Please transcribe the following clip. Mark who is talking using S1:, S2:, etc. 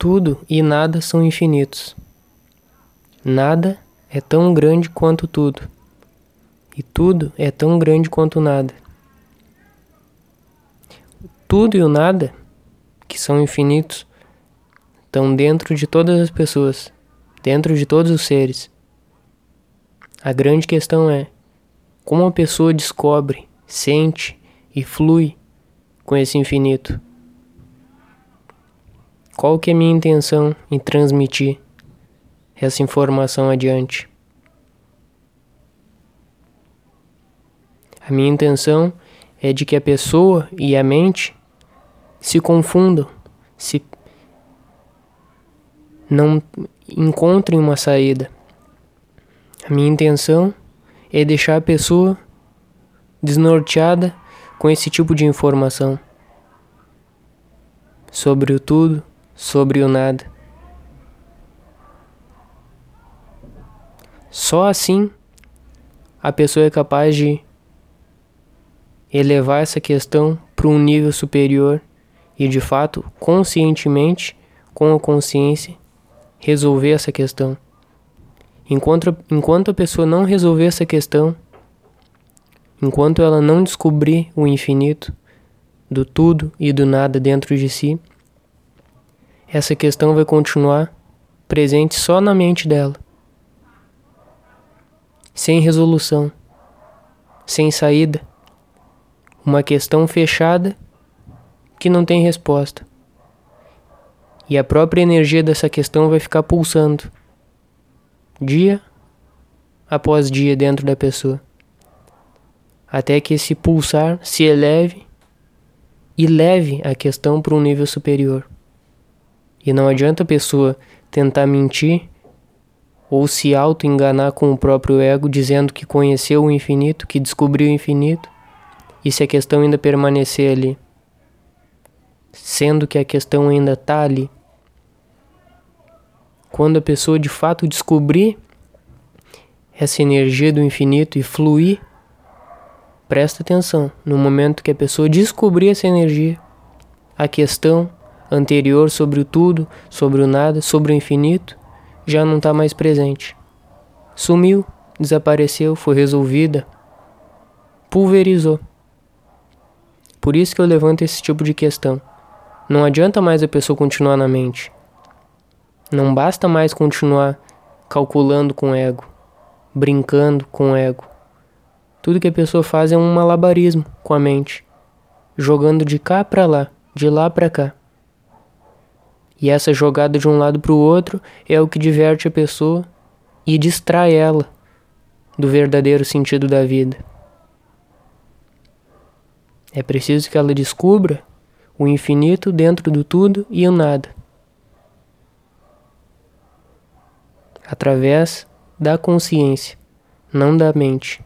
S1: Tudo e nada são infinitos. Nada é tão grande quanto tudo, e tudo é tão grande quanto nada. Tudo e o nada, que são infinitos, estão dentro de todas as pessoas, dentro de todos os seres. A grande questão é como a pessoa descobre, sente e flui com esse infinito. Qual que é minha intenção em transmitir essa informação adiante? A minha intenção é de que a pessoa e a mente se confundam, se não encontrem uma saída. A minha intenção é deixar a pessoa desnorteada com esse tipo de informação sobre o tudo, sobre o nada. Só assim a pessoa é capaz de elevar essa questão para um nível superior e de fato, conscientemente, com a consciência, resolver essa questão. Enquanto, enquanto a pessoa não resolver essa questão, enquanto ela não descobrir o infinito do tudo e do nada dentro de si, essa questão vai continuar presente só na mente dela, sem resolução, sem saída, uma questão fechada que não tem resposta. E a própria energia dessa questão vai ficar pulsando, dia após dia dentro da pessoa, até que esse pulsar se eleve e leve a questão para um nível superior. E não adianta a pessoa tentar mentir ou se auto-enganar com o próprio ego dizendo que conheceu o infinito, que descobriu o infinito, e se a questão ainda permanecer ali, sendo que a questão ainda está ali quando a pessoa de fato descobrir essa energia do infinito e fluir, presta atenção. No momento que a pessoa descobrir essa energia, a questão anterior sobre o tudo, sobre o nada, sobre o infinito, já não está mais presente. Sumiu, desapareceu, foi resolvida, pulverizou. Por isso que eu levanto esse tipo de questão. Não adianta mais a pessoa continuar na mente. Não basta mais continuar calculando com ego, brincando com ego. Tudo que a pessoa faz é um malabarismo com a mente, jogando de cá para lá, de lá para cá. E essa jogada de um lado para o outro é o que diverte a pessoa e distrai ela do verdadeiro sentido da vida. É preciso que ela descubra o infinito dentro do tudo e o nada. através da consciência, não da mente.